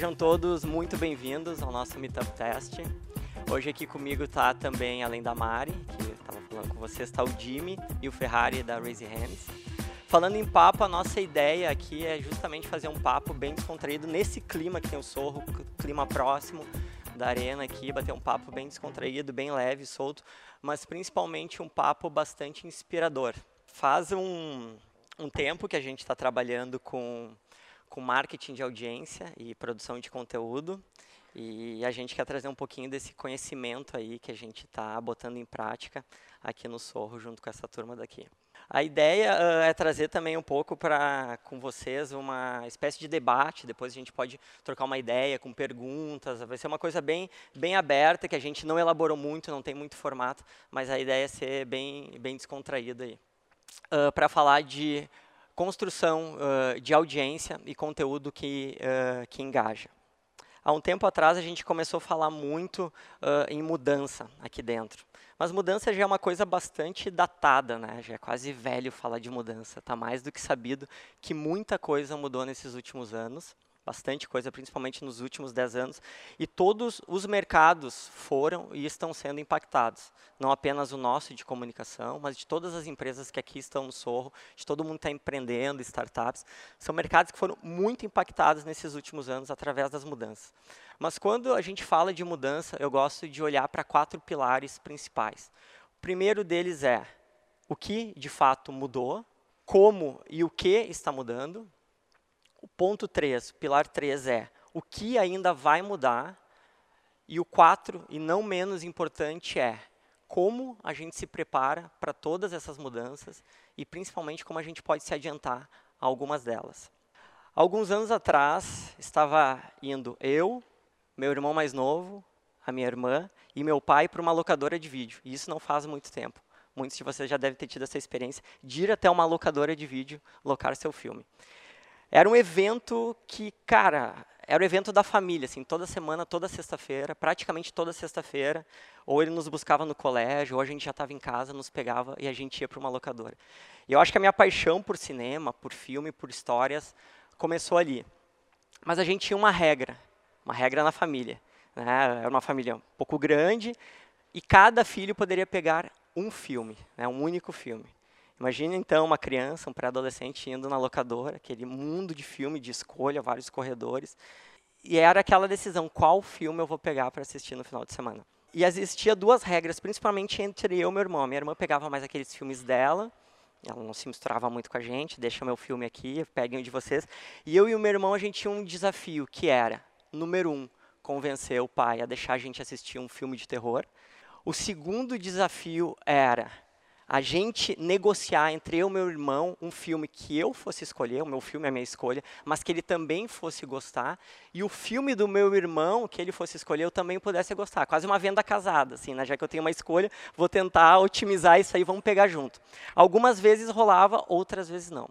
Sejam todos muito bem-vindos ao nosso Meetup Test. Hoje aqui comigo está também, além da Mari, que estava falando com vocês, está o Jimmy e o Ferrari da Raise Hands. Falando em papo, a nossa ideia aqui é justamente fazer um papo bem descontraído nesse clima que tem o Sorro, clima próximo da arena aqui, bater um papo bem descontraído, bem leve, solto, mas principalmente um papo bastante inspirador. Faz um, um tempo que a gente está trabalhando com com marketing de audiência e produção de conteúdo. E a gente quer trazer um pouquinho desse conhecimento aí que a gente está botando em prática aqui no Sorro, junto com essa turma daqui. A ideia uh, é trazer também um pouco para com vocês uma espécie de debate. Depois a gente pode trocar uma ideia com perguntas. Vai ser uma coisa bem, bem aberta que a gente não elaborou muito, não tem muito formato, mas a ideia é ser bem, bem descontraída aí. Uh, para falar de construção uh, de audiência e conteúdo que, uh, que engaja. Há um tempo atrás a gente começou a falar muito uh, em mudança aqui dentro. Mas mudança já é uma coisa bastante datada, né? já é quase velho falar de mudança. Está mais do que sabido que muita coisa mudou nesses últimos anos bastante coisa, principalmente nos últimos 10 anos, e todos os mercados foram e estão sendo impactados. Não apenas o nosso de comunicação, mas de todas as empresas que aqui estão no Sorro, de todo mundo que está empreendendo, startups. São mercados que foram muito impactados nesses últimos anos através das mudanças. Mas quando a gente fala de mudança, eu gosto de olhar para quatro pilares principais. O primeiro deles é o que de fato mudou, como e o que está mudando, o ponto 3, pilar 3 é o que ainda vai mudar. E o 4, e não menos importante, é como a gente se prepara para todas essas mudanças e principalmente como a gente pode se adiantar a algumas delas. Alguns anos atrás, estava indo eu, meu irmão mais novo, a minha irmã e meu pai para uma locadora de vídeo. E isso não faz muito tempo. Muitos de vocês já devem ter tido essa experiência de ir até uma locadora de vídeo locar seu filme. Era um evento que, cara, era o evento da família, assim, toda semana, toda sexta-feira, praticamente toda sexta-feira, ou ele nos buscava no colégio, ou a gente já estava em casa, nos pegava e a gente ia para uma locadora. E eu acho que a minha paixão por cinema, por filme, por histórias, começou ali. Mas a gente tinha uma regra, uma regra na família. Né? Era uma família um pouco grande e cada filho poderia pegar um filme, né? um único filme. Imagine então uma criança, um pré-adolescente indo na locadora, aquele mundo de filme, de escolha, vários corredores, e era aquela decisão, qual filme eu vou pegar para assistir no final de semana. E existia duas regras, principalmente entre eu e meu irmão. Minha irmã pegava mais aqueles filmes dela, ela não se misturava muito com a gente, deixa meu filme aqui, peguem um de vocês. E eu e o meu irmão, a gente tinha um desafio, que era, número um, convencer o pai a deixar a gente assistir um filme de terror. O segundo desafio era a gente negociar entre eu e meu irmão um filme que eu fosse escolher, o meu filme é a minha escolha, mas que ele também fosse gostar, e o filme do meu irmão que ele fosse escolher eu também pudesse gostar. Quase uma venda casada, assim, né? já que eu tenho uma escolha, vou tentar otimizar isso aí, vamos pegar junto. Algumas vezes rolava, outras vezes não.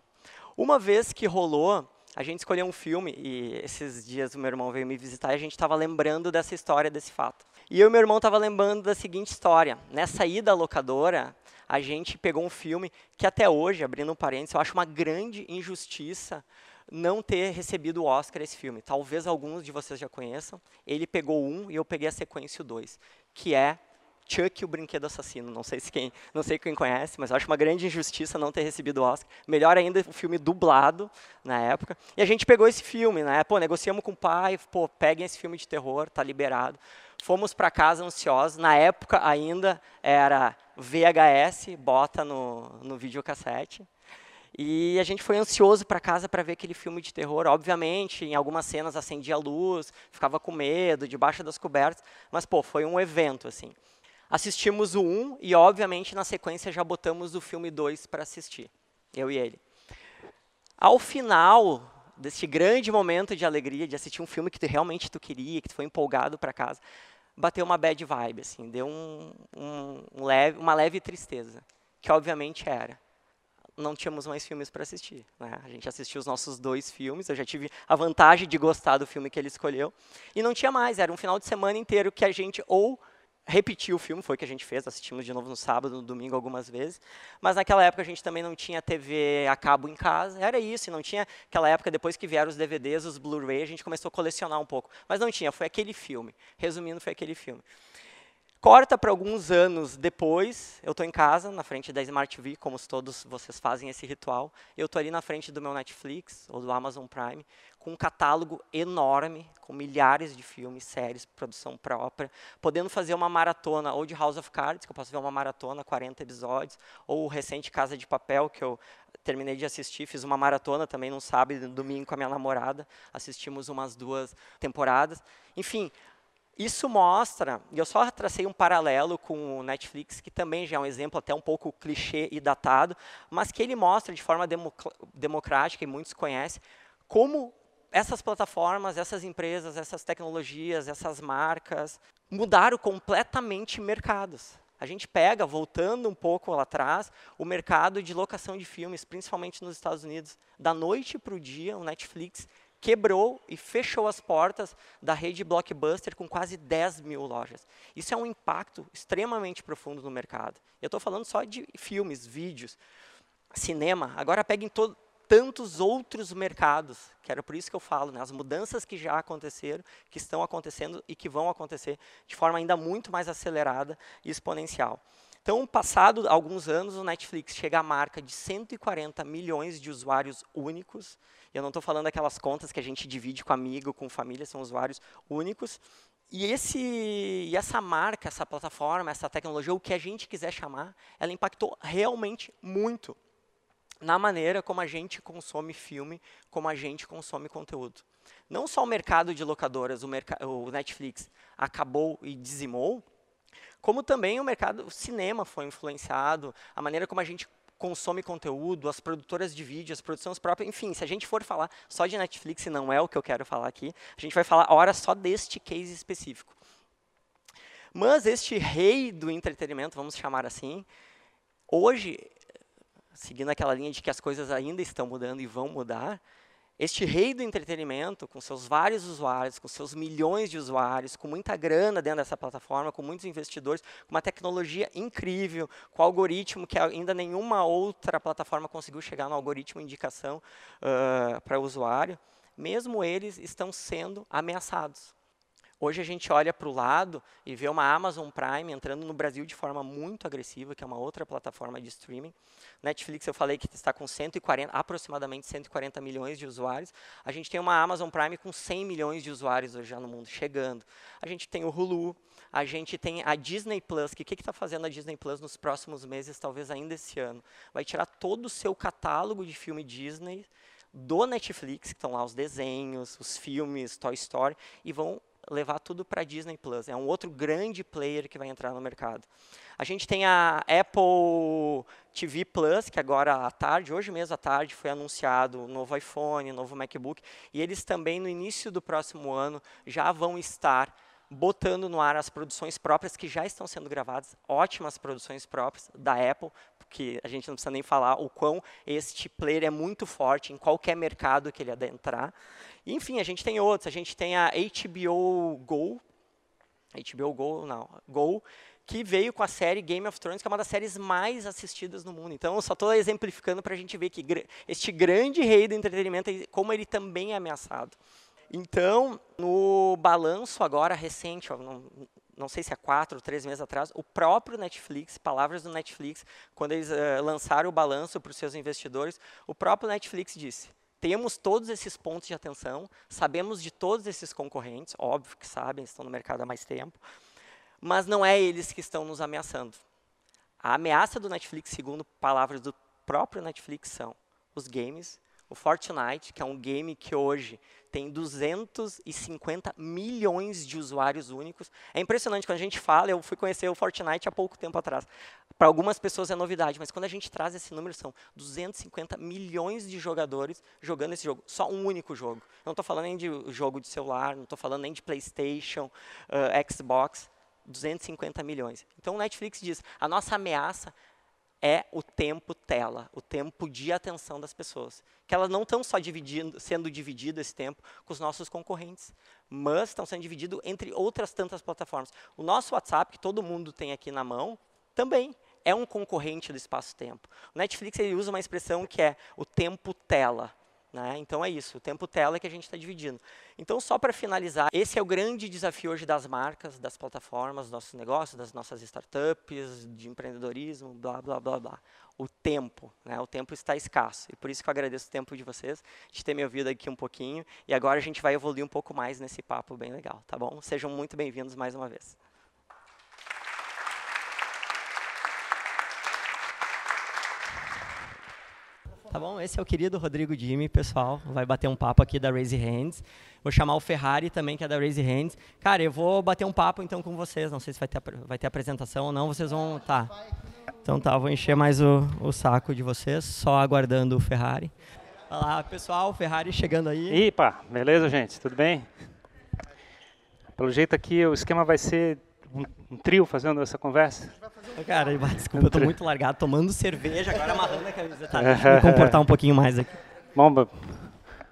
Uma vez que rolou, a gente escolheu um filme, e esses dias o meu irmão veio me visitar e a gente estava lembrando dessa história, desse fato. E eu e meu irmão estava lembrando da seguinte história. Nessa ida à locadora, a gente pegou um filme que até hoje, abrindo um parênteses, eu acho uma grande injustiça não ter recebido o Oscar esse filme. Talvez alguns de vocês já conheçam. Ele pegou um e eu peguei a sequência dois, que é Chuck o Brinquedo Assassino. Não sei se quem, não sei quem conhece, mas acho uma grande injustiça não ter recebido o Oscar. Melhor ainda o filme dublado na época. E a gente pegou esse filme, né? Pô, negociamos com o pai, pô, peguem esse filme de terror, tá liberado. Fomos para casa ansiosos. Na época ainda era VHS, bota no, no videocassete. E a gente foi ansioso para casa para ver aquele filme de terror. Obviamente, em algumas cenas acendia a luz, ficava com medo, debaixo das cobertas. Mas, pô, foi um evento, assim. Assistimos o 1 e, obviamente, na sequência já botamos o filme 2 para assistir. Eu e ele. Ao final desse grande momento de alegria, de assistir um filme que tu, realmente tu queria, que tu foi empolgado para casa, bateu uma bad vibe, assim, deu um, um, um leve, uma leve tristeza, que obviamente era. Não tínhamos mais filmes para assistir. Né? A gente assistiu os nossos dois filmes, eu já tive a vantagem de gostar do filme que ele escolheu, e não tinha mais, era um final de semana inteiro que a gente ou repetir o filme, foi o que a gente fez, assistimos de novo no sábado, no domingo algumas vezes, mas naquela época a gente também não tinha TV a cabo em casa, era isso, não tinha, aquela época, depois que vieram os DVDs, os Blu-ray, a gente começou a colecionar um pouco, mas não tinha, foi aquele filme, resumindo, foi aquele filme. Corta para alguns anos depois, eu estou em casa, na frente da Smart TV, como todos vocês fazem esse ritual. Eu estou ali na frente do meu Netflix ou do Amazon Prime, com um catálogo enorme, com milhares de filmes, séries, produção própria, podendo fazer uma maratona ou de House of Cards, que eu posso ver uma maratona, 40 episódios, ou o recente Casa de Papel, que eu terminei de assistir, fiz uma maratona também num sábado e domingo com a minha namorada, assistimos umas duas temporadas. Enfim, isso mostra, e eu só tracei um paralelo com o Netflix, que também já é um exemplo até um pouco clichê e datado, mas que ele mostra de forma democrática, e muitos conhecem, como essas plataformas, essas empresas, essas tecnologias, essas marcas mudaram completamente mercados. A gente pega, voltando um pouco lá atrás, o mercado de locação de filmes, principalmente nos Estados Unidos. Da noite para o dia, o Netflix quebrou e fechou as portas da rede Blockbuster com quase 10 mil lojas. Isso é um impacto extremamente profundo no mercado. Eu estou falando só de filmes, vídeos, cinema. Agora peguem tantos outros mercados, que era por isso que eu falo, né, as mudanças que já aconteceram, que estão acontecendo e que vão acontecer de forma ainda muito mais acelerada e exponencial. Então, passado alguns anos, o Netflix chega à marca de 140 milhões de usuários únicos. Eu não estou falando aquelas contas que a gente divide com amigo, com família, são usuários únicos. E, esse, e essa marca, essa plataforma, essa tecnologia, o que a gente quiser chamar, ela impactou realmente muito na maneira como a gente consome filme, como a gente consome conteúdo. Não só o mercado de locadoras, o, o Netflix acabou e dizimou, como também o mercado, o cinema foi influenciado, a maneira como a gente consome conteúdo, as produtoras de vídeo, as produções próprias, enfim, se a gente for falar só de Netflix, e não é o que eu quero falar aqui, a gente vai falar hora só deste case específico. Mas este rei do entretenimento, vamos chamar assim, hoje, seguindo aquela linha de que as coisas ainda estão mudando e vão mudar, este rei do entretenimento, com seus vários usuários, com seus milhões de usuários, com muita grana dentro dessa plataforma, com muitos investidores, com uma tecnologia incrível, com algoritmo que ainda nenhuma outra plataforma conseguiu chegar no algoritmo indicação uh, para o usuário, mesmo eles estão sendo ameaçados. Hoje a gente olha para o lado e vê uma Amazon Prime entrando no Brasil de forma muito agressiva, que é uma outra plataforma de streaming. Netflix eu falei que está com 140, aproximadamente 140 milhões de usuários. A gente tem uma Amazon Prime com 100 milhões de usuários hoje já no mundo, chegando. A gente tem o Hulu, a gente tem a Disney Plus, que o que está fazendo a Disney Plus nos próximos meses, talvez ainda esse ano? Vai tirar todo o seu catálogo de filme Disney do Netflix, que estão lá os desenhos, os filmes, Toy Story, e vão levar tudo para Disney Plus. É um outro grande player que vai entrar no mercado. A gente tem a Apple TV Plus, que agora à tarde, hoje mesmo à tarde, foi anunciado o novo iPhone, novo MacBook, e eles também no início do próximo ano já vão estar botando no ar as produções próprias que já estão sendo gravadas, ótimas produções próprias da Apple, porque a gente não precisa nem falar o quão este player é muito forte em qualquer mercado que ele adentrar. Enfim, a gente tem outros, a gente tem a HBO Go, HBO Go, não, Go, que veio com a série Game of Thrones, que é uma das séries mais assistidas no mundo. Então, eu só estou exemplificando para a gente ver que este grande rei do entretenimento, como ele também é ameaçado. Então, no balanço agora recente, ó, não, não, sei se é quatro ou três meses atrás, o próprio Netflix, palavras do Netflix, quando eles uh, lançaram o balanço para os seus investidores, o próprio Netflix disse, temos todos esses pontos de atenção, sabemos de todos esses concorrentes, óbvio que sabem, estão no mercado há mais tempo, mas não é eles que estão nos ameaçando. A ameaça do Netflix, segundo palavras do próprio Netflix, são os games, o Fortnite, que é um game que hoje tem 250 milhões de usuários únicos. É impressionante, quando a gente fala, eu fui conhecer o Fortnite há pouco tempo atrás. Para algumas pessoas é novidade, mas quando a gente traz esse número, são 250 milhões de jogadores jogando esse jogo. Só um único jogo. Não estou falando nem de jogo de celular, não estou falando nem de PlayStation, uh, Xbox. 250 milhões. Então o Netflix diz: a nossa ameaça é o tempo tela, o tempo de atenção das pessoas. Que elas não estão só dividindo, sendo dividido esse tempo com os nossos concorrentes, mas estão sendo dividido entre outras tantas plataformas. O nosso WhatsApp, que todo mundo tem aqui na mão, também é um concorrente do espaço-tempo. O Netflix ele usa uma expressão que é o tempo tela. Né? Então é isso, o tempo tela que a gente está dividindo. Então, só para finalizar, esse é o grande desafio hoje das marcas, das plataformas, dos nossos negócios, das nossas startups, de empreendedorismo, blá, blá, blá, blá. O tempo, né? o tempo está escasso. E por isso que eu agradeço o tempo de vocês, de ter me ouvido aqui um pouquinho. E agora a gente vai evoluir um pouco mais nesse papo bem legal, tá bom? Sejam muito bem-vindos mais uma vez. Tá bom? Esse é o querido Rodrigo Jimmy, pessoal. Vai bater um papo aqui da Raise Hands. Vou chamar o Ferrari também, que é da Raise Hands. Cara, eu vou bater um papo então com vocês. Não sei se vai ter, vai ter apresentação ou não. Vocês vão. Tá. Então tá, vou encher mais o, o saco de vocês, só aguardando o Ferrari. Olá, pessoal. Ferrari chegando aí. Ipa, beleza, gente? Tudo bem? Pelo jeito aqui, o esquema vai ser um, um, trio fazendo essa conversa? Cara, desculpa, eu tô muito largado, tomando cerveja, agora amarrando a camiseta. Tá, deixa eu me comportar um pouquinho mais aqui. Bom,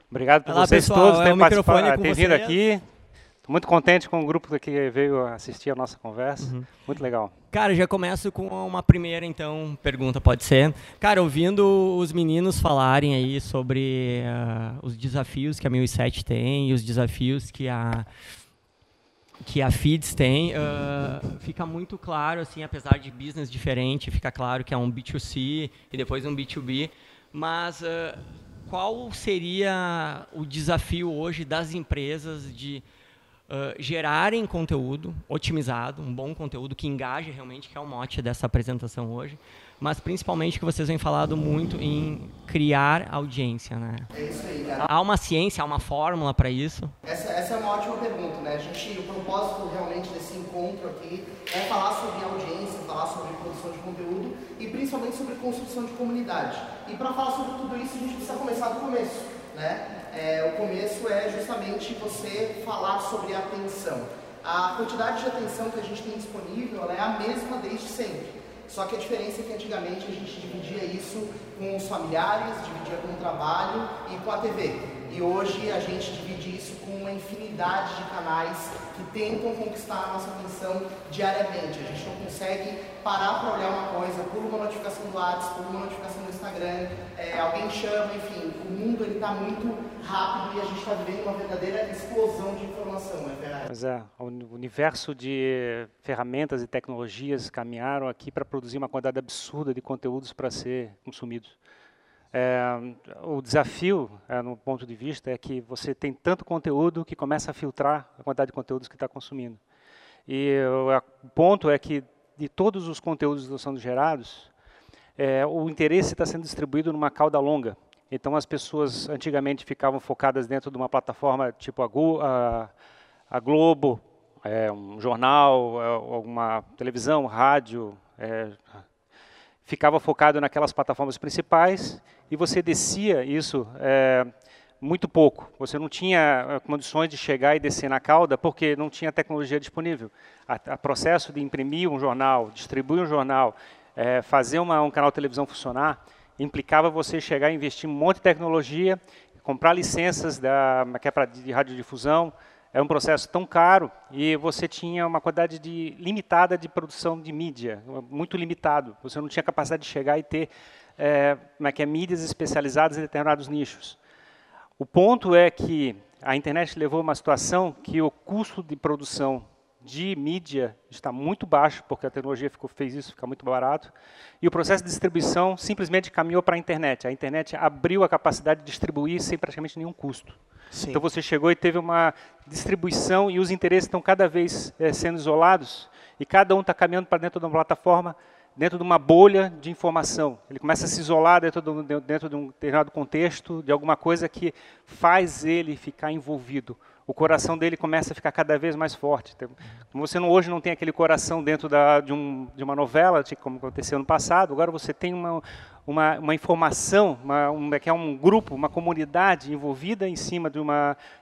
obrigado por Olá, vocês pessoal, todos é terem participado, ter vindo aqui. Estou muito contente com o grupo que veio assistir a nossa conversa. Uhum. Muito legal. Cara, já começo com uma primeira, então, pergunta, pode ser. Cara, ouvindo os meninos falarem aí sobre uh, os desafios que a 1007 tem e os desafios que a que a Feeds tem, uh, fica muito claro, assim, apesar de business diferente, fica claro que é um B2C e depois um B2B, mas uh, qual seria o desafio hoje das empresas de uh, gerarem conteúdo otimizado, um bom conteúdo que engaje realmente, que é o mote dessa apresentação hoje, mas principalmente que vocês vêm falado muito em criar audiência, né? É isso aí, cara. Há uma ciência, há uma fórmula para isso? Essa, essa é uma ótima pergunta, né? A gente, o propósito realmente desse encontro aqui é falar sobre audiência, falar sobre produção de conteúdo e principalmente sobre construção de comunidade. E para falar sobre tudo isso, a gente precisa começar do começo, né? É, o começo é justamente você falar sobre atenção. A quantidade de atenção que a gente tem disponível é a mesma desde sempre. Só que a diferença é que antigamente a gente dividia isso com os familiares, dividia com o trabalho e com a TV. E hoje a gente divide isso com uma infinidade de canais que tentam conquistar a nossa atenção diariamente. A gente não consegue parar para olhar uma coisa, pula uma notificação do WhatsApp, pula uma notificação do Instagram, é, alguém chama, enfim, o mundo está muito rápido e a gente está vivendo uma verdadeira explosão de informação, é verdade? Pois é, o universo de ferramentas e tecnologias caminharam aqui para produzir uma quantidade absurda de conteúdos para ser consumidos. É, o desafio, é, no ponto de vista, é que você tem tanto conteúdo que começa a filtrar a quantidade de conteúdos que está consumindo. E o ponto é que de todos os conteúdos que estão sendo gerados, é, o interesse está sendo distribuído numa cauda longa. Então as pessoas antigamente ficavam focadas dentro de uma plataforma tipo a, a, a Globo, é, um jornal, é, alguma televisão, rádio, é, ficava focado naquelas plataformas principais e você descia isso é, muito pouco. Você não tinha é, condições de chegar e descer na cauda porque não tinha tecnologia disponível. O processo de imprimir um jornal, distribuir um jornal, é, fazer uma, um canal de televisão funcionar, implicava você chegar e investir um monte de tecnologia, comprar licenças da, que é pra, de radiodifusão, é um processo tão caro e você tinha uma quantidade de, limitada de produção de mídia, muito limitado. Você não tinha capacidade de chegar e ter é, como é que é, mídias especializadas em determinados nichos. O ponto é que a internet levou a uma situação que o custo de produção de mídia está muito baixo, porque a tecnologia ficou, fez isso ficar muito barato, e o processo de distribuição simplesmente caminhou para a internet. A internet abriu a capacidade de distribuir sem praticamente nenhum custo. Sim. Então você chegou e teve uma distribuição e os interesses estão cada vez é, sendo isolados, e cada um está caminhando para dentro de uma plataforma dentro de uma bolha de informação. Ele começa a se isolar dentro de um, dentro de um determinado contexto, de alguma coisa que faz ele ficar envolvido. O coração dele começa a ficar cada vez mais forte. Como você não, hoje não tem aquele coração dentro da, de, um, de, uma novela, como aconteceu no passado, agora você tem uma, uma, uma informação, uma, um, que é um grupo, uma comunidade envolvida em cima de um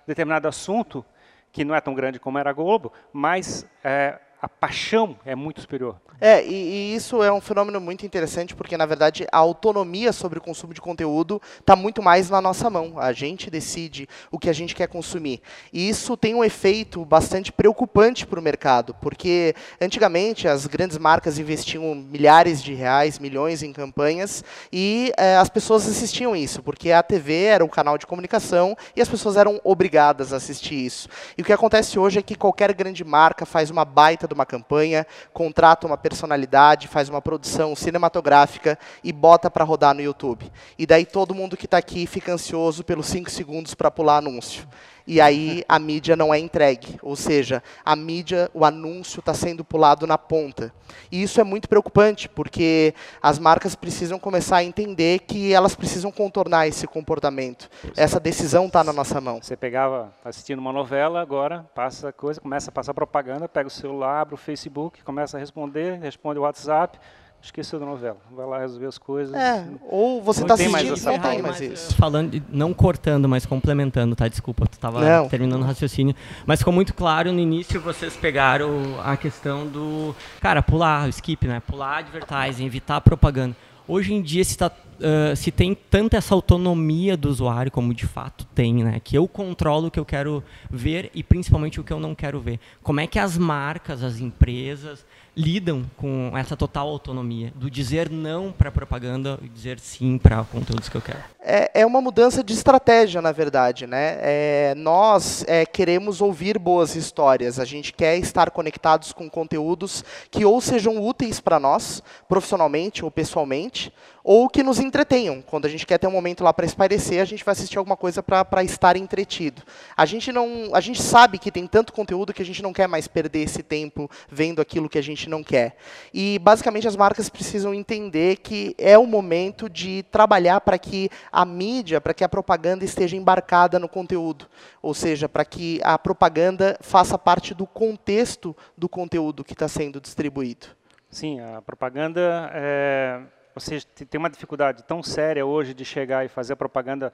determinado assunto, que não é tão grande como era a Globo, mas é, a paixão é muito superior. É, e, e, isso é um fenômeno muito interessante, porque, na verdade, a autonomia sobre o consumo de conteúdo está muito mais na nossa mão. A gente decide o que a gente quer consumir. E isso tem um efeito bastante preocupante para o mercado, porque, antigamente, as grandes marcas investiam milhares de reais, milhões em campanhas, e é, as pessoas assistiam isso, porque a TV era um canal de comunicação e as pessoas eram obrigadas a assistir isso. E o que acontece hoje é que qualquer grande marca faz uma baita de uma campanha, contrata uma personalidade, faz uma produção cinematográfica e bota para rodar no YouTube. E daí todo mundo que está aqui fica ansioso pelos 5 segundos para pular anúncio e aí a mídia não é entregue. Ou seja, a mídia, o anúncio está sendo pulado na ponta. E isso é muito preocupante, porque as marcas precisam começar a entender que elas precisam contornar esse comportamento. Essa decisão está na nossa mão. Você pegava assistindo uma novela, agora passa coisa, começa a passar propaganda, pega o celular, abre o Facebook, começa a responder, responde o WhatsApp, esqueceu da novela. Vai lá resolver as coisas. É, ou você está assistindo e não tem mais isso. Falando, não cortando, mas complementando, tá? Desculpa, tu estava terminando o raciocínio. Mas ficou muito claro no início, vocês pegaram a questão do, cara, pular, o skip, né? Pular advertising, evitar propaganda. Hoje em dia se, tá, uh, se tem tanta essa autonomia do usuário, como de fato tem, né? Que eu controlo o que eu quero ver e principalmente o que eu não quero ver. Como é que as marcas, as empresas lidam com essa total autonomia do dizer não para propaganda e dizer sim para conteúdos que eu quero? É, é uma mudança de estratégia, na verdade. Né? É, nós é, queremos ouvir boas histórias, a gente quer estar conectados com conteúdos que ou sejam úteis para nós, profissionalmente ou pessoalmente, ou que nos entretenham. Quando a gente quer ter um momento lá para espairecer, a gente vai assistir alguma coisa para estar entretido. A gente, não, a gente sabe que tem tanto conteúdo que a gente não quer mais perder esse tempo vendo aquilo que a gente não quer. E, basicamente, as marcas precisam entender que é o momento de trabalhar para que a mídia, para que a propaganda esteja embarcada no conteúdo. Ou seja, para que a propaganda faça parte do contexto do conteúdo que está sendo distribuído. Sim, a propaganda é, você tem uma dificuldade tão séria hoje de chegar e fazer a propaganda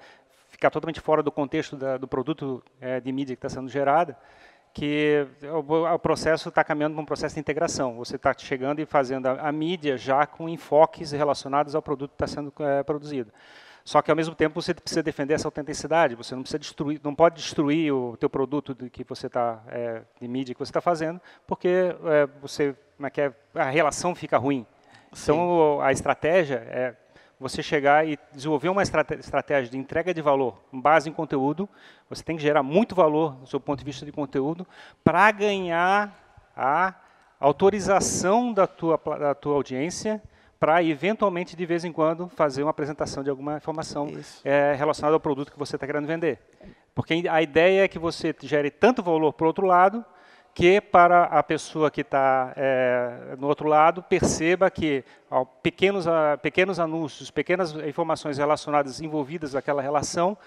ficar totalmente fora do contexto da, do produto é, de mídia que está sendo gerada, que o, o processo está caminhando para um processo de integração. Você está chegando e fazendo a, a, mídia já com enfoques relacionados ao produto que está sendo é, produzido. Só que ao mesmo tempo você precisa defender essa autenticidade. Você não precisa destruir, não pode destruir o teu produto de que você está é, de mídia que você está fazendo, porque é, você, como é que é, a relação fica ruim. Então, a estratégia é você chegar e desenvolver uma estratégia de entrega de valor com base em conteúdo. Você tem que gerar muito valor do seu ponto de vista de conteúdo para ganhar a autorização da tua, da tua audiência para, eventualmente, de vez em quando, fazer uma apresentação de alguma informação é, relacionada ao produto que você está querendo vender. Porque a ideia é que você gere tanto valor para o outro lado, que para a pessoa que está é, no outro lado perceba que ó, pequenos, a, pequenos anúncios, pequenas informações relacionadas, envolvidas naquela relação,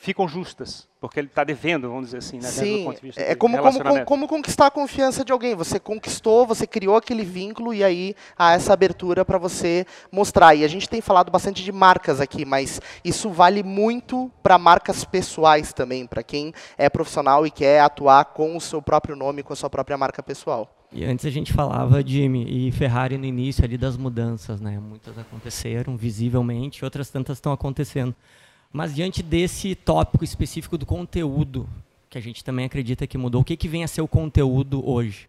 ficam justas, porque ele está devendo, vamos dizer assim, né, Sim, é como, como, como, como, conquistar a confiança de alguém. Você conquistou, você criou aquele vínculo e aí há essa abertura para você mostrar. E a gente tem falado bastante de marcas aqui, mas isso vale muito para marcas pessoais também, para quem é profissional e quer atuar com o seu próprio nome, com a sua própria marca pessoal. E antes a gente falava, Jimmy, e Ferrari no início ali das mudanças, né? Muitas aconteceram visivelmente, outras tantas estão acontecendo. Mas diante desse tópico específico do conteúdo, que a gente também acredita que mudou, o que, que vem a ser o conteúdo hoje?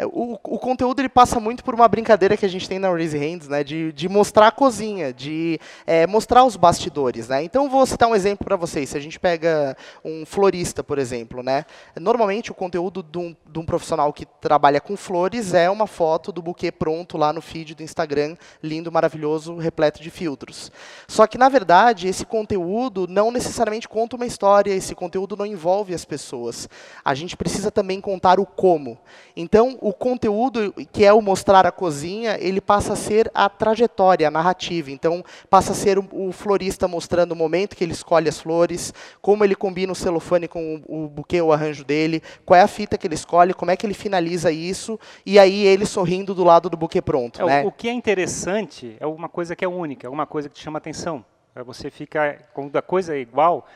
É, o, o, conteúdo ele passa muito por uma brincadeira que a gente tem na Raise Hands, né, de, de mostrar a cozinha, de é, mostrar os bastidores. Né? Então, vou citar um exemplo para vocês. Se a gente pega um florista, por exemplo, né, normalmente o conteúdo de um, de um, profissional que trabalha com flores é uma foto do buquê pronto lá no feed do Instagram, lindo, maravilhoso, repleto de filtros. Só que, na verdade, esse conteúdo não necessariamente conta uma história, esse conteúdo não envolve as pessoas. A gente precisa também contar o como. Então, o o conteúdo, que é o mostrar a cozinha, ele passa a ser a trajetória, a narrativa. Então, passa a ser o, o florista mostrando o momento que ele escolhe as flores, como ele combina o celofane com o, o buquê, o arranjo dele, qual é a fita que ele escolhe, como é que ele finaliza isso, e aí ele sorrindo do lado do buquê pronto. É, né? O que é interessante é uma coisa que é única, é uma coisa que te chama atenção. É você fica, quando a coisa é igual,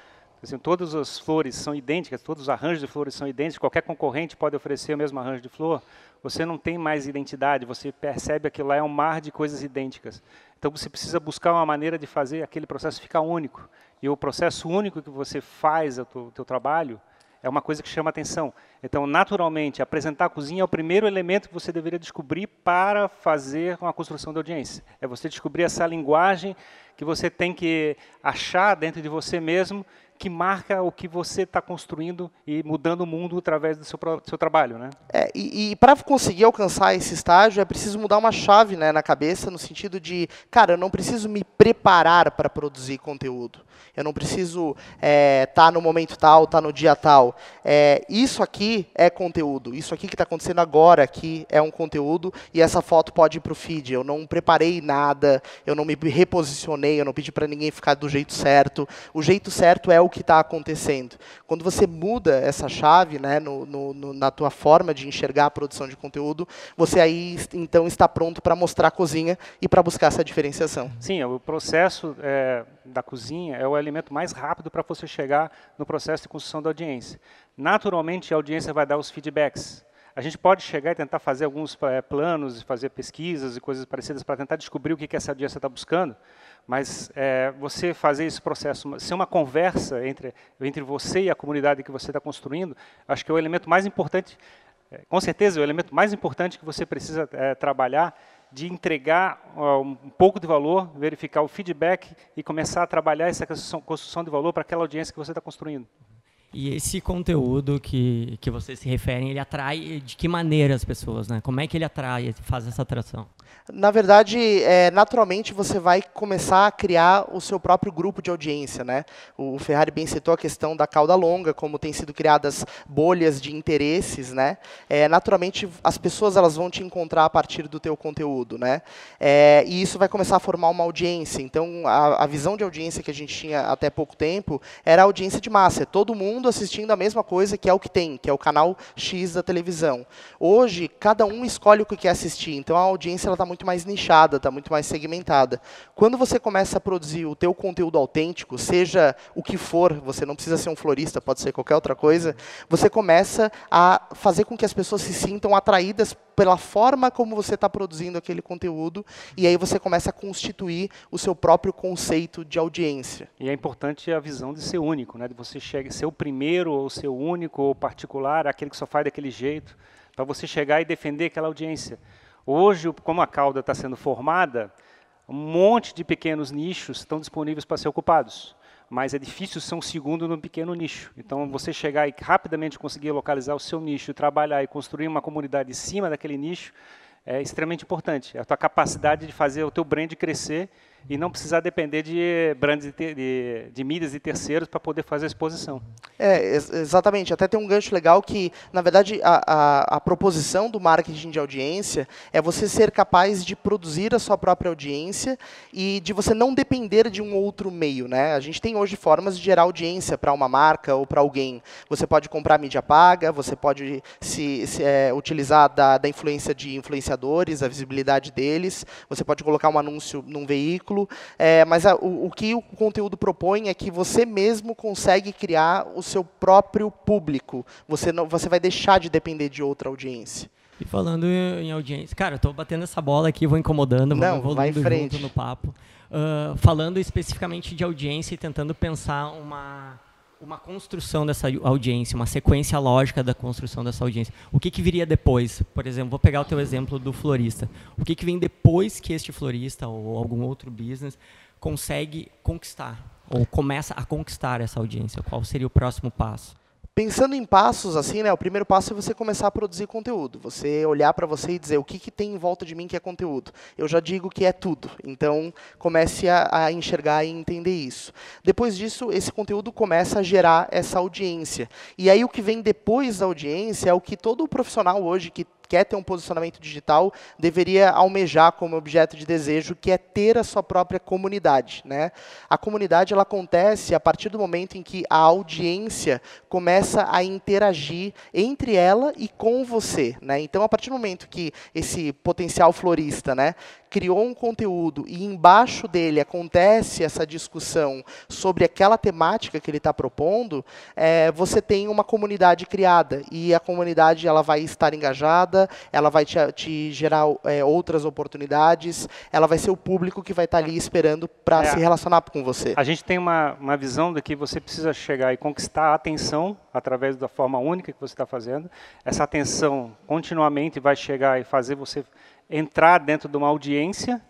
Assim, todas as flores são idênticas, todos os arranjos de flores são idênticos, qualquer concorrente pode oferecer o mesmo arranjo de flor, você não tem mais identidade, você percebe que lá é um mar de coisas idênticas. Então você precisa buscar uma maneira de fazer aquele processo ficar único. E o processo único que você faz o teu, trabalho é uma coisa que chama atenção. Então, naturalmente, apresentar a cozinha é o primeiro elemento que você deveria descobrir para fazer uma construção de audiência. É você descobrir essa linguagem que você tem que achar dentro de você mesmo que marca o que você está construindo e mudando o mundo através do seu, do seu trabalho, né? É, e, e para conseguir alcançar esse estágio é preciso mudar uma chave né, na cabeça, no sentido de, cara, eu não preciso me preparar para produzir conteúdo. Eu não preciso estar é, tá no momento tal, estar tá no dia tal. É, isso aqui é conteúdo. Isso aqui que está acontecendo agora aqui é um conteúdo e essa foto pode ir para o feed. Eu não preparei nada, eu não me reposicionei, eu não pedi para ninguém ficar do jeito certo. O jeito certo é o que está acontecendo. Quando você muda essa chave né, no, no, na tua forma de enxergar a produção de conteúdo, você aí então está pronto para mostrar a cozinha e para buscar essa diferenciação. Sim, o processo é, da cozinha é o elemento mais rápido para você chegar no processo de construção da audiência. Naturalmente, a audiência vai dar os feedbacks. A gente pode chegar e tentar fazer alguns é, planos, fazer pesquisas e coisas parecidas para tentar descobrir o que, que essa audiência está buscando, mas é, você fazer esse processo, ser uma conversa entre, entre você e a comunidade que você está construindo, acho que é o elemento mais importante, é, com certeza, é o elemento mais importante que você precisa é, trabalhar de entregar um pouco de valor, verificar o feedback e começar a trabalhar essa construção de valor para aquela audiência que você está construindo. E esse conteúdo que, que vocês se referem, ele atrai de que maneira as pessoas, né? Como é que ele atrai, faz essa atração? Na verdade, é, naturalmente você vai começar a criar o seu próprio grupo de audiência, né? O Ferrari bem citou a questão da cauda longa, como tem sido criadas bolhas de interesses, né? É, naturalmente as pessoas elas vão te encontrar a partir do teu conteúdo, né? É, e isso vai começar a formar uma audiência. Então, a, a visão de audiência que a gente tinha até pouco tempo era a audiência de massa, é todo mundo assistindo a mesma coisa que é o que tem, que é o canal X da televisão. Hoje, cada um escolhe o que quer assistir, então a audiência está muito mais nichada, está muito mais segmentada. Quando você começa a produzir o teu conteúdo autêntico, seja o que for, você não precisa ser um florista, pode ser qualquer outra coisa, você começa a fazer com que as pessoas se sintam atraídas pela forma como você está produzindo aquele conteúdo, e aí você começa a constituir o seu próprio conceito de audiência. E é importante a visão de ser único, né? de você chegar, ser o primeiro, ou ser o único, ou particular, aquele que só faz daquele jeito, para você chegar e defender aquela audiência. Hoje, como a cauda está sendo formada, um monte de pequenos nichos estão disponíveis para ser ocupados. Mas é difícil ser um segundo num pequeno nicho. Então, você chegar e rapidamente conseguir localizar o seu nicho, trabalhar e construir uma comunidade em cima daquele nicho, é extremamente importante. É a tua capacidade de fazer o teu brand crescer e não precisar depender de brands de, de, de mídias e terceiros para poder fazer a exposição. É, exatamente. Até tem um gancho legal que, na verdade, a, a, a, proposição do marketing de audiência é você ser capaz de produzir a sua própria audiência e de você não depender de um outro meio. Né? A gente tem hoje formas de gerar audiência para uma marca ou para alguém. Você pode comprar mídia paga, você pode se, se é, utilizar da, da influência de influenciadores, a visibilidade deles, você pode colocar um anúncio num veículo, é, mas a, o, o, que o conteúdo propõe é que você mesmo consegue criar o seu próprio público. Você, não, você vai deixar de depender de outra audiência. E falando em audiência, cara, eu estou batendo essa bola aqui, vou incomodando, não, vou vai em frente. no papo. Uh, falando especificamente de audiência e tentando pensar uma uma construção dessa audiência, uma sequência lógica da construção dessa audiência. O que, que viria depois? Por exemplo, vou pegar o teu exemplo do florista. O que, que vem depois que este florista ou algum outro business consegue conquistar ou começa a conquistar essa audiência? Qual seria o próximo passo? Pensando em passos, assim, né, o primeiro passo é você começar a produzir conteúdo. Você olhar para você e dizer o que, que tem em volta de mim que é conteúdo. Eu já digo que é tudo. Então, comece a, a enxergar e entender isso. Depois disso, esse conteúdo começa a gerar essa audiência. E aí, o que vem depois da audiência é o que todo profissional hoje que quer ter um posicionamento digital deveria almejar como objeto de desejo, que é ter a sua própria comunidade. Né? A comunidade ela acontece a partir do momento em que a audiência começa a interagir entre ela e com você. Né? Então, a partir do momento que esse potencial florista né, criou um conteúdo e embaixo dele acontece essa discussão sobre aquela temática que ele está propondo, é, você tem uma comunidade criada e a comunidade ela vai estar engajada, ela vai te, te gerar é, outras oportunidades, ela vai ser o público que vai estar tá ali esperando para é, se relacionar com você. A gente tem uma, uma visão de que você precisa chegar e conquistar a atenção através da forma única que você está fazendo. Essa atenção continuamente vai chegar e fazer você entrar dentro de uma audiência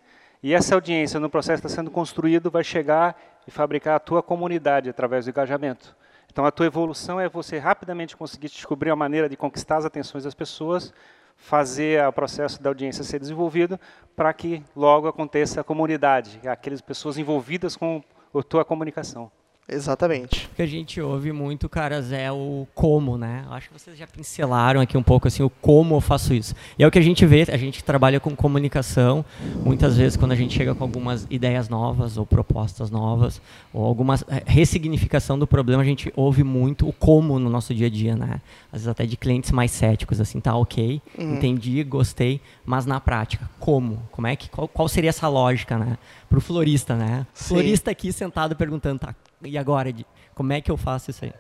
e essa audiência, no processo está sendo construído, vai chegar e fabricar a tua comunidade através do engajamento. Então, a tua evolução é você rapidamente conseguir descobrir a maneira de conquistar as atenções das pessoas, fazer o processo da audiência ser desenvolvido para que logo aconteça a comunidade, aquelas pessoas envolvidas com a tua comunicação. Exatamente. O que a gente ouve muito, caras, é o como, né? Acho que vocês já pincelaram aqui um pouco assim o como eu faço isso. E é o que a gente vê, a gente trabalha com comunicação, muitas vezes quando a gente chega com algumas ideias novas ou propostas novas, ou alguma eh, ressignificação do problema, a gente ouve muito o como no nosso dia a dia, né? Às vezes até de clientes mais céticos, assim, tá ok, uhum. entendi, gostei, mas na prática, como? Como é que, qual, qual seria essa lógica, né? Para o florista, né? Sim. Florista aqui sentado perguntando, tá, e agora, como é que eu faço isso aí?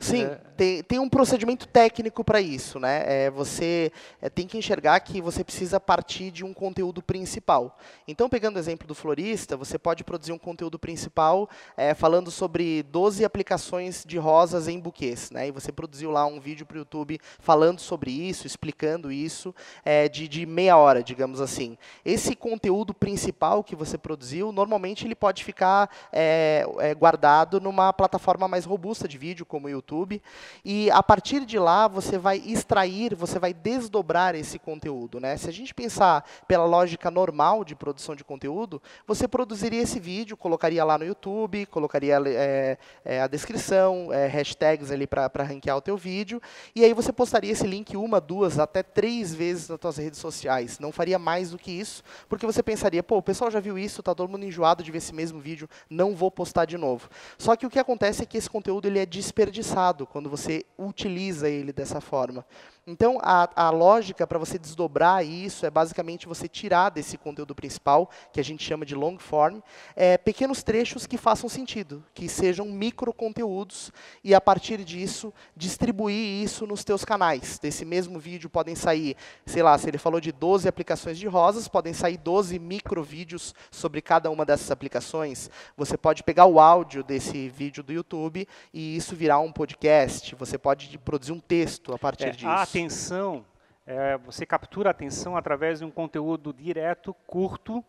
Sim, é. tem, tem um procedimento técnico para isso. Né? É, você é, tem que enxergar que você precisa partir de um conteúdo principal. Então, pegando o exemplo do florista, você pode produzir um conteúdo principal é, falando sobre 12 aplicações de rosas em buquês. Né? E você produziu lá um vídeo para o YouTube falando sobre isso, explicando isso, é, de, de meia hora, digamos assim. Esse conteúdo principal que você produziu, normalmente ele pode ficar é, guardado numa plataforma mais robusta de vídeo, como o YouTube, e a partir de lá você vai extrair, você vai desdobrar esse conteúdo. Né? Se a gente pensar pela lógica normal de produção de conteúdo, você produziria esse vídeo, colocaria lá no YouTube, colocaria é, é, a descrição, é, hashtags ali para ranquear o teu vídeo, e aí você postaria esse link uma, duas, até três vezes nas suas redes sociais. Não faria mais do que isso, porque você pensaria, pô, o pessoal já viu isso, está todo mundo enjoado de ver esse mesmo vídeo, não vou postar de novo. Só que o que acontece é que esse conteúdo ele é desperdiçado quando você utiliza ele dessa forma. Então, a, a lógica para você desdobrar isso é basicamente você tirar desse conteúdo principal, que a gente chama de long form, é, pequenos trechos que façam sentido, que sejam micro conteúdos, e a partir disso, distribuir isso nos teus canais. Desse mesmo vídeo podem sair, sei lá, se ele falou de 12 aplicações de rosas, podem sair 12 micro vídeos sobre cada uma dessas aplicações. Você pode pegar o áudio desse vídeo do YouTube e isso virar um podcast. Você pode produzir um texto a partir é, disso atenção, é, você captura a atenção através de um conteúdo direto, curto,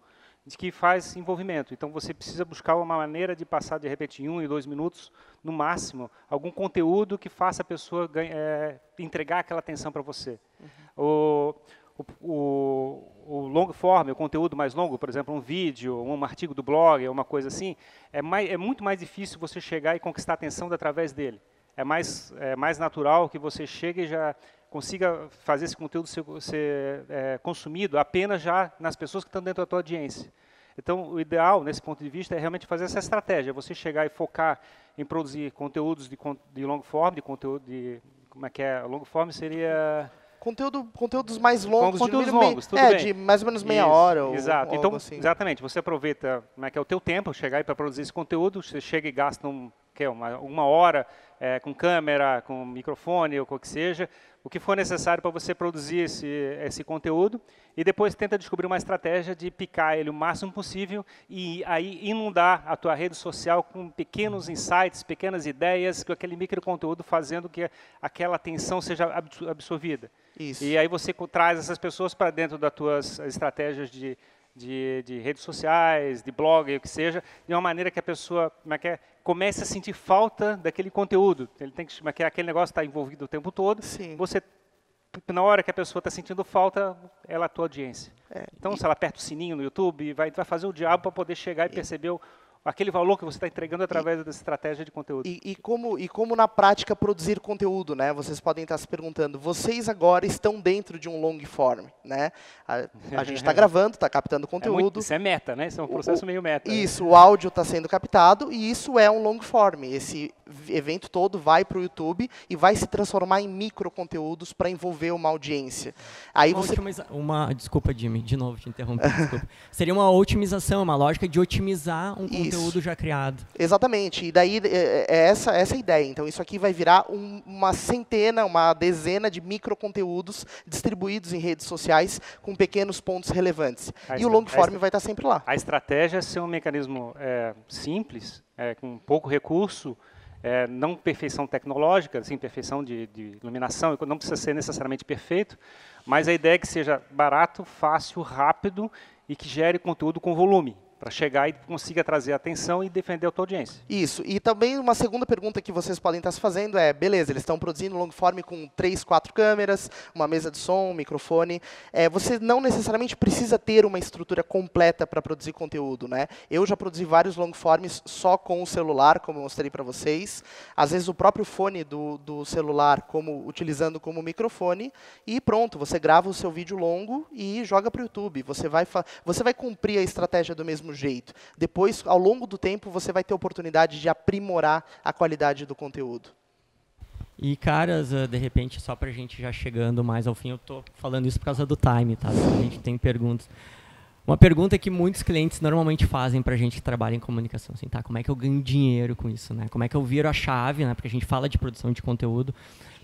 de que faz envolvimento. Então você precisa buscar uma maneira de passar de repente em um e dois minutos, no máximo, algum conteúdo que faça a pessoa ganha, é, entregar aquela atenção para você. Uhum. O, o, o, long form, o conteúdo mais longo, por exemplo, um vídeo, um artigo do blog, uma coisa assim, é, mais, é muito mais difícil você chegar e conquistar a atenção através dele. É mais, é mais natural que você chegue e já consiga fazer esse conteúdo ser, ser é, consumido apenas já nas pessoas que estão dentro da tua audiência. Então, o ideal, nesse ponto de vista, é realmente fazer essa estratégia, você chegar e focar em produzir conteúdos de, de long form, de conteúdo de, como é que é, long form seria... Conteúdo, conteúdos mais longos, conteúdos longos, tudo é, bem. de mais ou menos meia Isso, hora. Ou, exato. Ou então, assim. exatamente. Você aproveita, como é que é o teu tempo, chegar para produzir esse conteúdo. Você chega e gasta um, que é uma, uma hora é, com câmera, com microfone ou o que seja o que for necessário para você produzir esse, esse conteúdo e depois tenta descobrir uma estratégia de picar ele o máximo possível e aí inundar a tua rede social com pequenos insights, pequenas ideias, com aquele micro conteúdo fazendo que aquela atenção seja absorvida. Isso. E aí você traz essas pessoas para dentro das tuas estratégias de de, de, redes sociais, de blog, o que seja, de uma maneira que a pessoa é que é, comece a sentir falta daquele conteúdo. Ele tem que, é que aquele negócio está envolvido o tempo todo. Sim. Você na hora que a pessoa está sentindo falta, ela é a tua audiência. É, então, e... se ela aperta o sininho no YouTube, vai, vai fazer o diabo para poder chegar e, e perceber o, aquele valor que você está entregando através e, dessa estratégia de conteúdo. E, e, como, e como na prática produzir conteúdo, né? Vocês podem estar se perguntando, vocês agora estão dentro de um long form, né? A, a gente está gravando, está captando conteúdo. É muito, isso é meta, né? Isso é um processo o, meio meta. Né? Isso, né? o áudio está sendo captado e isso é um long form. Esse evento todo vai para o YouTube e vai se transformar em micro conteúdos para envolver uma audiência. Aí uma você... Otimiza... Uma, desculpa, Jimmy, de novo te interromper. Seria uma otimização, uma lógica de otimizar um isso. Conteúdo já criado. Exatamente. E daí é, é essa, essa a ideia. Então isso aqui vai virar um, uma centena, uma dezena de micro conteúdos distribuídos em redes sociais com pequenos pontos relevantes. A e o long form vai estar sempre lá. A estratégia é ser um mecanismo é, simples, é, com pouco recurso, é, não perfeição tecnológica, sim, perfeição de, de, iluminação, não precisa ser necessariamente perfeito, mas a ideia é que seja barato, fácil, rápido e que gere conteúdo com volume para chegar e consiga trazer atenção e defender a tua audiência. Isso. E também uma segunda pergunta que vocês podem estar se fazendo é, beleza, eles estão produzindo long form com três, quatro câmeras, uma mesa de som, um microfone. É, você não necessariamente precisa ter uma estrutura completa para produzir conteúdo, né? Eu já produzi vários long forms só com o celular, como eu mostrei para vocês. Às vezes o próprio fone do, do celular, como utilizando como microfone, e pronto, você grava o seu vídeo longo e joga para o YouTube. Você vai, você vai cumprir a estratégia do mesmo mesmo jeito. Depois, ao longo do tempo, você vai ter oportunidade de aprimorar a qualidade do conteúdo. E, caras, ah, de repente, só para a gente já chegando mais ao fim, eu estou falando isso por causa do time, tá? A gente tem perguntas. Uma pergunta que muitos clientes normalmente fazem para a gente que trabalha em comunicação, assim, tá? Como é que eu ganho dinheiro com isso, né? Como é que eu viro a chave, né? Porque a gente fala de produção de conteúdo,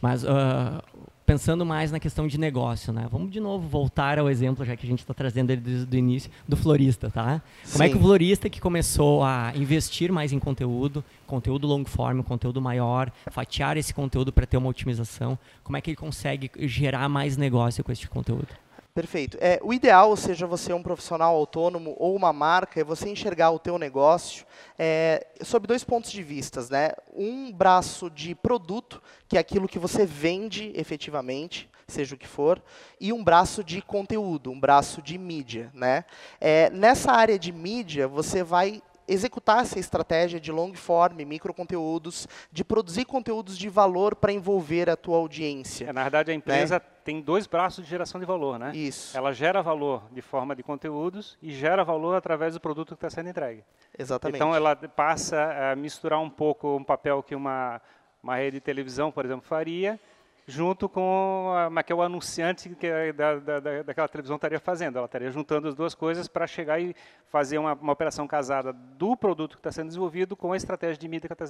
mas uh, pensando mais na questão de negócio, né? Vamos de novo voltar ao exemplo, já que a gente está trazendo ele desde o início, do florista, tá? Como Sim. é que o florista que começou a investir mais em conteúdo, conteúdo long form, conteúdo maior, fatiar esse conteúdo para ter uma otimização, como é que ele consegue gerar mais negócio com esse conteúdo? Perfeito. É, o ideal, seja você um profissional autônomo ou uma marca, é você enxergar o teu negócio é, sob dois pontos de vista. Né? Um braço de produto, que é aquilo que você vende efetivamente, seja o que for, e um braço de conteúdo, um braço de mídia. Né? É, nessa área de mídia, você vai executar essa estratégia de long form, microconteúdos, de produzir conteúdos de valor para envolver a tua audiência. É, na verdade, a empresa né? tem dois braços de geração de valor, né? Isso. Ela gera valor de forma de conteúdos e gera valor através do produto que está sendo entregue. Exatamente. Então, ela passa a misturar um pouco um papel que uma, uma rede de televisão, por exemplo, faria, junto com a, que é o anunciante que é da, da, daquela televisão estaria fazendo. Ela estaria juntando as duas coisas para chegar e fazer uma, uma, operação casada do produto que está sendo desenvolvido com a estratégia de mídia que, tá,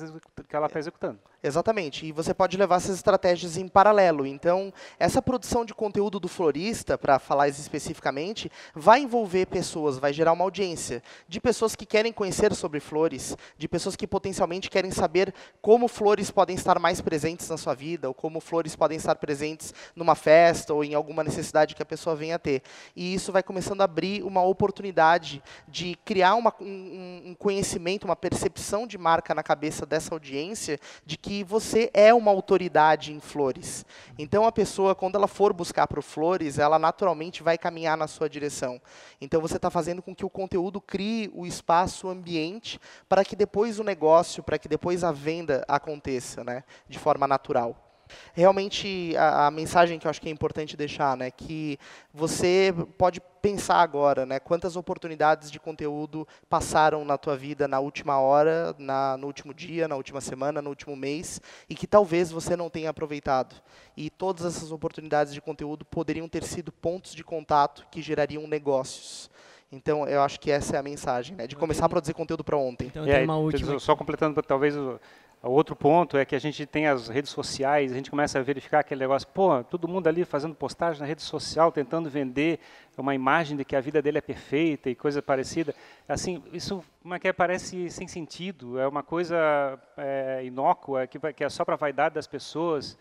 que ela está executando. Exatamente. E você pode levar essas estratégias em paralelo. Então, essa produção de conteúdo do florista, para falar especificamente, vai envolver pessoas, vai gerar uma audiência de pessoas que querem conhecer sobre flores, de pessoas que potencialmente querem saber como flores podem estar mais presentes na sua vida, ou como flores podem podem estar presentes numa festa ou em alguma necessidade que a pessoa venha a ter. E isso vai começando a abrir uma oportunidade de criar uma, um, um conhecimento, uma percepção de marca na cabeça dessa audiência de que você é uma autoridade em flores. Então a pessoa, quando ela for buscar para flores, ela naturalmente vai caminhar na sua direção. Então você está fazendo com que o conteúdo crie o espaço, o ambiente, para que depois o negócio, para que depois a venda aconteça, né, de forma natural. Realmente, a, a, mensagem que eu acho que é importante deixar, né, que você pode pensar agora, né, quantas oportunidades de conteúdo passaram na tua vida na última hora, na, no último dia, na última semana, no último mês, e que talvez você não tenha aproveitado. E todas essas oportunidades de conteúdo poderiam ter sido pontos de contato que gerariam negócios. Então, eu acho que essa é a mensagem, né? De começar a produzir conteúdo para ontem. Então, última... Só completando, talvez, o outro ponto é que a gente tem as redes sociais, a gente começa a verificar aquele negócio, pô, todo mundo ali fazendo postagem na rede social, tentando vender uma imagem de que a vida dele é perfeita e coisa parecida. Assim, isso como é que é, parece sem sentido, é uma coisa é, inócua, que, que é só para a vaidade das pessoas.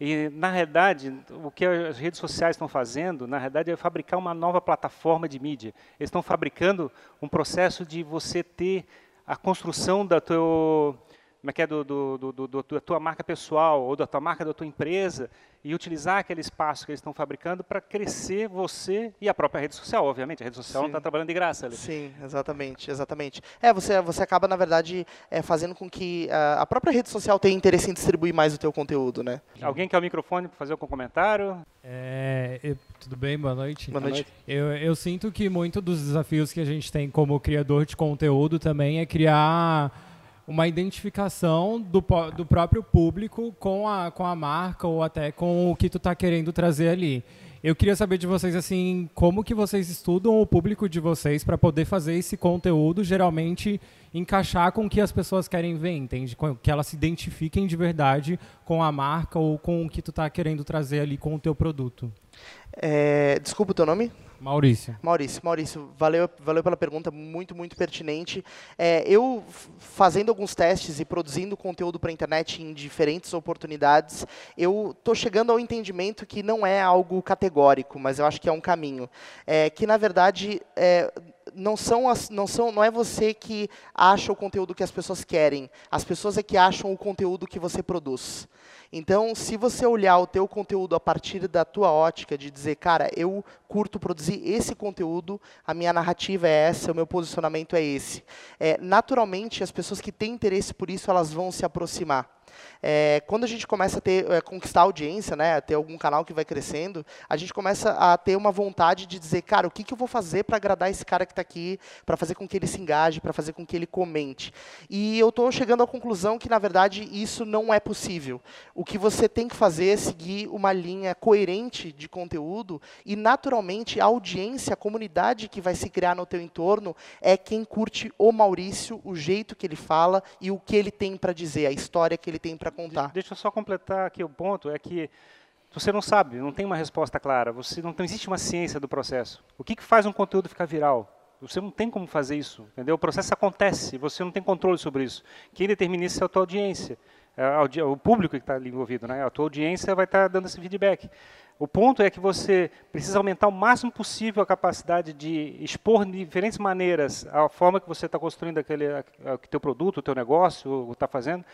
E, na realidade, o que as redes sociais estão fazendo, na realidade, é fabricar uma nova plataforma de mídia. Eles estão fabricando um processo de você ter a construção da teu como é que é do, do, do, do, da tua marca pessoal ou da tua marca da tua empresa e utilizar aquele espaço que eles estão fabricando para crescer você e a própria rede social, obviamente. A rede social Sim. não está trabalhando de graça ali. Sim, exatamente, exatamente. É, você, você acaba, na verdade, é, fazendo com que a, a própria rede social tenha interesse em distribuir mais o teu conteúdo, né? Alguém quer o microfone para fazer algum comentário? É, eu, tudo bem? Boa noite. Boa noite. Eu, eu sinto que muito dos desafios que a gente tem como criador de conteúdo também é criar uma identificação do, do próprio público com a, com a marca ou até com o que tu está querendo trazer ali. Eu queria saber de vocês assim, como que vocês estudam o público de vocês para poder fazer esse conteúdo geralmente encaixar com o que as pessoas querem ver, entende? Que elas se identifiquem de verdade com a marca ou com o que tu está querendo trazer ali com o teu produto. É, desculpa o teu nome? Maurício. Maurício, Maurício, valeu, valeu pela pergunta, muito, muito pertinente. É, eu, fazendo alguns testes e produzindo conteúdo para a internet em diferentes oportunidades, eu estou chegando ao entendimento que não é algo categórico, mas eu acho que é um caminho. É, que, na verdade, é, não são, as, não são não é você que acha o conteúdo que as pessoas querem, as pessoas é que acham o conteúdo que você produz. Então, se você olhar o teu conteúdo a partir da tua ótica de dizer, cara, eu curto produzir esse conteúdo, a minha narrativa é essa, o meu posicionamento é esse. É, naturalmente, as pessoas que têm interesse por isso, elas vão se aproximar. É, quando a gente começa a ter, é, conquistar audiência, né, ter algum canal que vai crescendo, a gente começa a ter uma vontade de dizer, cara, o que, que eu vou fazer para agradar esse cara que está aqui, para fazer com que ele se engaje, para fazer com que ele comente. E eu estou chegando à conclusão que, na verdade, isso não é possível. O que você tem que fazer é seguir uma linha coerente de conteúdo e, naturalmente, a audiência, a comunidade que vai se criar no teu entorno é quem curte o Maurício, o jeito que ele fala e o que ele tem para dizer, a história que ele tem para contar. Deixa eu só completar aqui o ponto, é que você não sabe, não tem uma resposta clara, você não, não existe uma ciência do processo. O que, que faz um conteúdo ficar viral? Você não tem como fazer isso, entendeu? O processo acontece, você não tem controle sobre isso. Quem determina isso é a tua audiência, é o público que está ali envolvido, né? A tua audiência vai estar tá dando esse feedback. O ponto é que você precisa aumentar o máximo possível a capacidade de expor de diferentes maneiras a forma que você está construindo aquele, o teu produto, o teu negócio, o que está fazendo,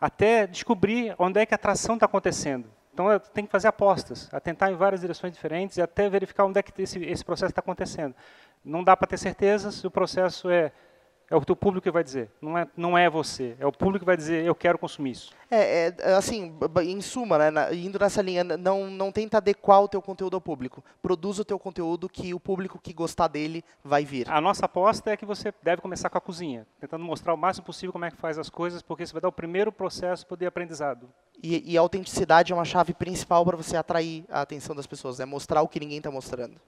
até descobrir onde é que a atração está acontecendo. Então, tem que fazer apostas, atentar em várias direções diferentes e até verificar onde é que esse, esse processo está acontecendo. Não dá para ter certeza se o processo é é o teu público que vai dizer, não é, não é você. É o público que vai dizer, eu quero consumir isso. É, é assim, em suma, né, na, indo nessa linha, não, não tenta adequar o teu conteúdo ao público. Produz o teu conteúdo que o público que gostar dele vai vir. A nossa aposta é que você deve começar com a cozinha, tentando mostrar o máximo possível como é que faz as coisas, porque isso vai dar o primeiro processo de aprendizado. E, e a autenticidade é uma chave principal para você atrair a atenção das pessoas, é né? mostrar o que ninguém está mostrando.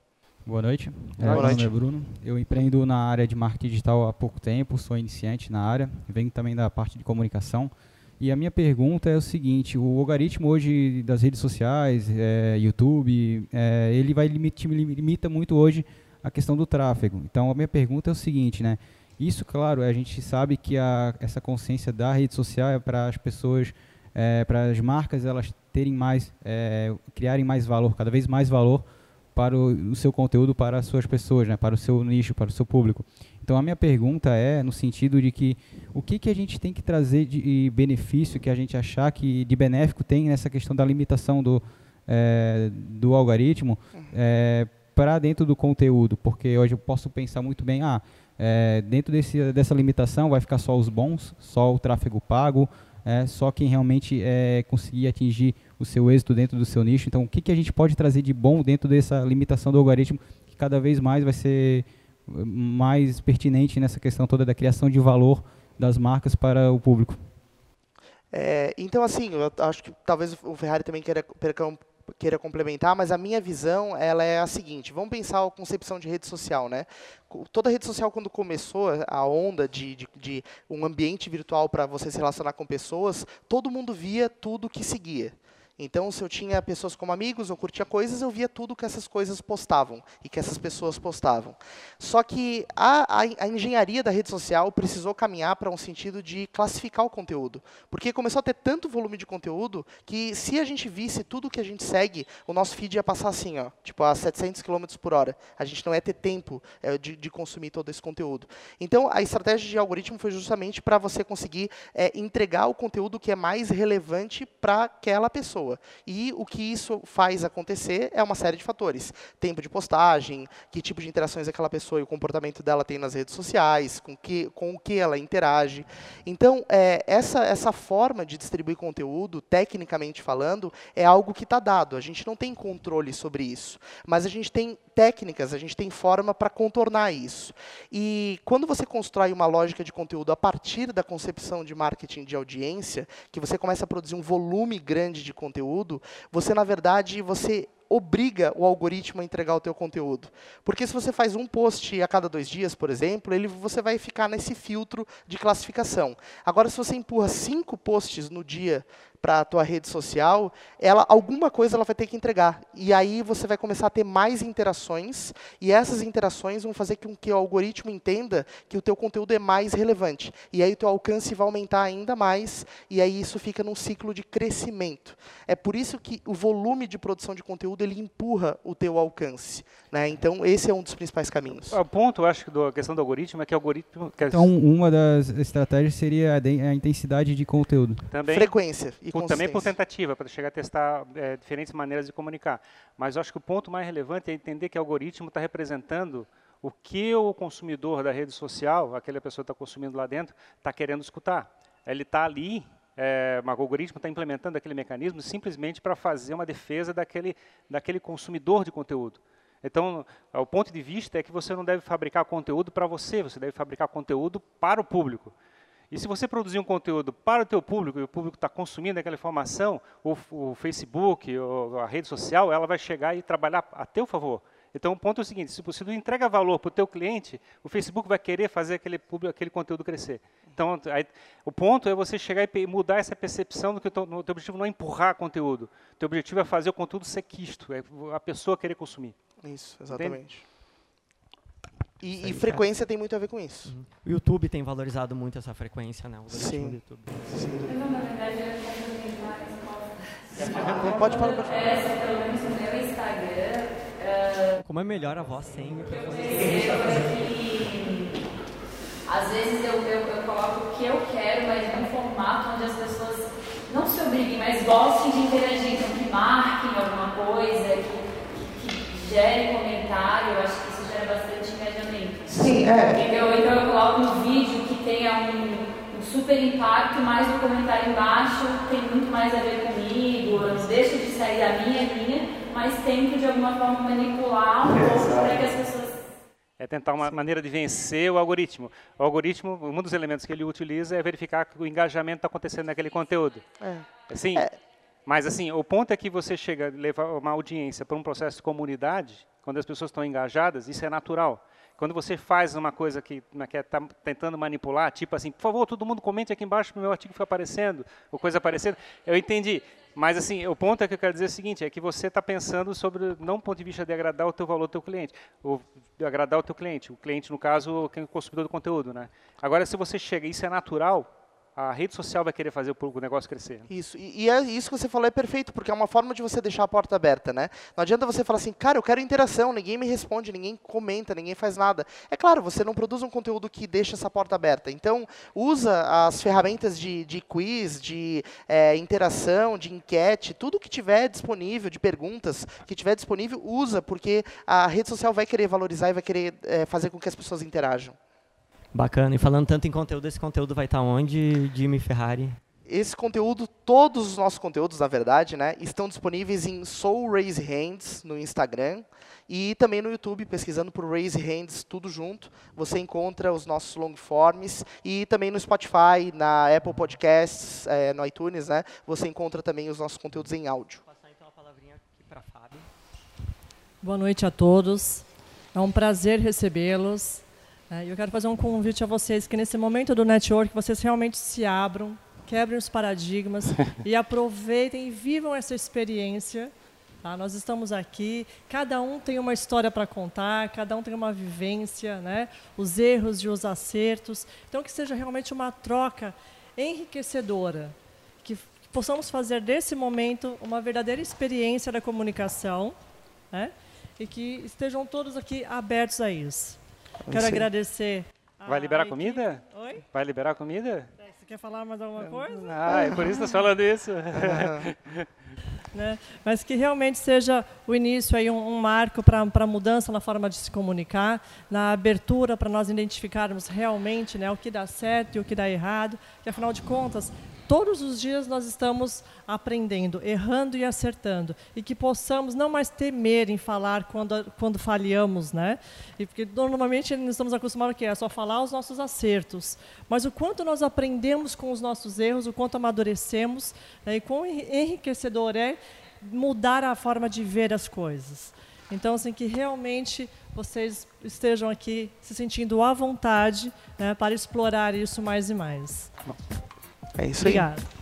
Boa noite. É, Boa noite. Meu nome é Bruno. Eu empreendo na área de marketing digital há pouco tempo, sou iniciante na área, venho também da parte de comunicação. E a minha pergunta é o seguinte: o algoritmo hoje das redes sociais, é, YouTube, é, ele vai limita, limita muito hoje a questão do tráfego. Então a minha pergunta é o seguinte, né? Isso, claro, a gente sabe que a, essa consciência da rede social é para as pessoas, é, para as marcas, elas terem mais, é, criarem mais valor, cada vez mais valor para o, o, seu conteúdo para as suas pessoas, né, para o seu nicho, para o seu público. Então a minha pergunta é no sentido de que o que, que a gente tem que trazer de benefício que a gente achar que de benéfico tem nessa questão da limitação do, é, do algoritmo é, para dentro do conteúdo, porque hoje eu posso pensar muito bem, ah, é, dentro desse, dessa limitação vai ficar só os bons, só o tráfego pago, é, só quem realmente é, conseguir atingir o seu êxito dentro do seu nicho. Então, o que, que a gente pode trazer de bom dentro dessa limitação do algoritmo que cada vez mais vai ser eh, mais pertinente nessa questão toda da criação de valor das marcas para o público? É, então, assim, eu acho que talvez o Ferrari também queira, queira complementar, mas a minha visão ela é a seguinte: vamos pensar a concepção de rede social, né? Toda rede social quando começou a onda de, de, de um ambiente virtual para você se relacionar com pessoas, todo mundo via tudo que seguia. Então, se eu tinha pessoas como amigos, eu curtia coisas, eu via tudo que essas coisas postavam e que essas pessoas postavam. Só que a, a, a engenharia da rede social precisou caminhar para um sentido de classificar o conteúdo. Porque começou a ter tanto volume de conteúdo que se a gente visse tudo que a gente segue, o nosso feed ia passar assim, ó, tipo a 700 km por hora. A gente não ia ter tempo é, de, de, consumir todo esse conteúdo. Então, a estratégia de algoritmo foi justamente para você conseguir é, entregar o conteúdo que é mais relevante para aquela pessoa. E o que isso faz acontecer é uma série de fatores. Tempo de postagem, que tipo de interações aquela pessoa e o comportamento dela tem nas redes sociais, com, que, com o que ela interage. Então, é, essa, essa forma de distribuir conteúdo, tecnicamente falando, é algo que está dado. A gente não tem controle sobre isso. Mas a gente tem técnicas, a gente tem forma para contornar isso. E quando você constrói uma lógica de conteúdo a partir da concepção de marketing de audiência, que você começa a produzir um volume grande de conteúdo, você, na verdade, você obriga o algoritmo a entregar o teu conteúdo. Porque se você faz um post a cada dois dias, por exemplo, ele, você vai ficar nesse filtro de classificação. Agora, se você empurra cinco posts no dia para a tua rede social, ela alguma coisa ela vai ter que entregar. E aí você vai começar a ter mais interações, e essas interações vão fazer com que o algoritmo entenda que o teu conteúdo é mais relevante. E aí o teu alcance vai aumentar ainda mais, e aí isso fica num ciclo de crescimento. É por isso que o volume de produção de conteúdo ele empurra o teu alcance. Né? Então, esse é um dos principais caminhos. O ponto, eu acho, da questão do algoritmo é que o algoritmo... Então, uma das estratégias seria a, intensidade de conteúdo. Também, Frequência e por, Também por tentativa, para chegar a testar é, diferentes maneiras de comunicar. Mas eu acho que o ponto mais relevante é entender que o algoritmo está representando o que o consumidor da rede social, aquela pessoa que está consumindo lá dentro, está querendo escutar. Ele está ali é, o algoritmo está implementando aquele mecanismo simplesmente para fazer uma defesa daquele, daquele consumidor de conteúdo. Então, o ponto de vista é que você não deve fabricar conteúdo para você, você deve fabricar conteúdo para o público. E se você produzir um conteúdo para o teu público e o público está consumindo aquela informação, o, o Facebook, a rede social, ela vai chegar e trabalhar a teu favor. Então, o ponto é o seguinte, se você entrega valor para o teu cliente, o Facebook vai querer fazer aquele, público, aquele conteúdo crescer. Então, aí, o ponto é você chegar e mudar essa percepção do que o teu, teu objetivo não é empurrar conteúdo. O teu objetivo é fazer o conteúdo ser quisto, é a pessoa querer consumir. Isso, exatamente. E, e, frequência tem muito a ver com isso. Uhum. O YouTube tem valorizado muito essa frequência, né? O Sim. Do YouTube. Sim. Eu, na verdade, eu Pode falar, pode falar. É, pelo menos no meu Instagram. Uh, Como é melhor a voz sempre? Eu percebo que às vezes eu, eu, eu coloco o que eu quero, mas num formato onde as pessoas não se obriguem, mas gostem de interagir, então que marquem alguma coisa, que, gerem comentário. Eu acho que isso gera bastante engajamento. Sim, é. Entendeu? Então eu coloco um vídeo que tenha um, um super impacto, mas no comentário embaixo tem muito mais a ver comigo, eu não deixo de sair da minha linha, mas tento de alguma forma manipular um pouco para que as pessoas é tentar uma Sim. maneira de vencer o algoritmo. O algoritmo, um dos elementos que ele utiliza é verificar que o engajamento está acontecendo naquele conteúdo. É. Assim, é. Mas assim, o ponto é que você chega a levar uma audiência para um processo de comunidade, quando as pessoas estão engajadas, isso é natural. Quando você faz uma coisa que está é, tentando manipular, tipo assim, por favor, todo mundo comente aqui embaixo para o meu artigo ficar aparecendo, ou coisa aparecendo, eu entendi. Mas assim, o ponto é que eu quero dizer o seguinte, é que você está pensando sobre, não do ponto de vista de agradar o teu valor ao teu cliente, ou de agradar o teu cliente, o cliente, no caso, quem é o consumidor do conteúdo. Né? Agora, se você chega, isso é natural, a rede social vai querer fazer o negócio crescer. Isso, e, e, é isso que você falou é perfeito, porque é uma forma de você deixar a porta aberta, né? Não adianta você falar assim, cara, eu quero interação, ninguém me responde, ninguém comenta, ninguém faz nada. É claro, você não produz um conteúdo que deixa essa porta aberta. Então, usa as ferramentas de, de quiz, de é, interação, de enquete, tudo que tiver disponível, de perguntas que tiver disponível, usa, porque a rede social vai querer valorizar e vai querer é, fazer com que as pessoas interajam. Bacana. E falando tanto em conteúdo, esse conteúdo vai estar onde, Jimmy Ferrari? Esse conteúdo, todos os nossos conteúdos, na verdade, né, estão disponíveis em Soul Raise Hands no Instagram e também no YouTube, pesquisando por Raise Hands, tudo junto. Você encontra os nossos long forms e também no Spotify, na Apple Podcasts, é, no iTunes, né, você encontra também os nossos conteúdos em áudio. Vou passar então a palavrinha aqui para Fábio. Boa noite a todos. É um prazer recebê-los. É, eu quero fazer um convite a vocês que nesse momento do network vocês realmente se abram quebrem os paradigmas e aproveitem e vivam essa experiência. Tá? Nós estamos aqui, cada um tem uma história para contar, cada um tem uma vivência, né? os erros e os acertos. Então, que seja realmente uma troca enriquecedora, que possamos fazer desse momento uma verdadeira experiência da comunicação né? e que estejam todos aqui abertos a isso. Quero Sim. agradecer. Vai liberar a comida? Oi? Vai liberar comida? Você quer falar mais alguma coisa? Ah, é por isso que você falando isso. né? Mas que realmente seja o início aí um, um marco para a mudança na forma de se comunicar, na abertura para nós identificarmos realmente, né, o que dá certo e o que dá errado, que afinal de contas todos os dias nós estamos aprendendo, errando e acertando, e que possamos não mais temer em falar quando quando falhamos, né? E porque normalmente nós estamos acostumados que é só falar os nossos acertos, mas o quanto nós aprendemos com os nossos erros, o quanto amadurecemos, né? e quão enriquecedor é mudar a forma de ver as coisas. Então, assim, que realmente vocês estejam aqui se sentindo à vontade né, para explorar isso mais e mais. É isso Obrigado. aí. Obrigado.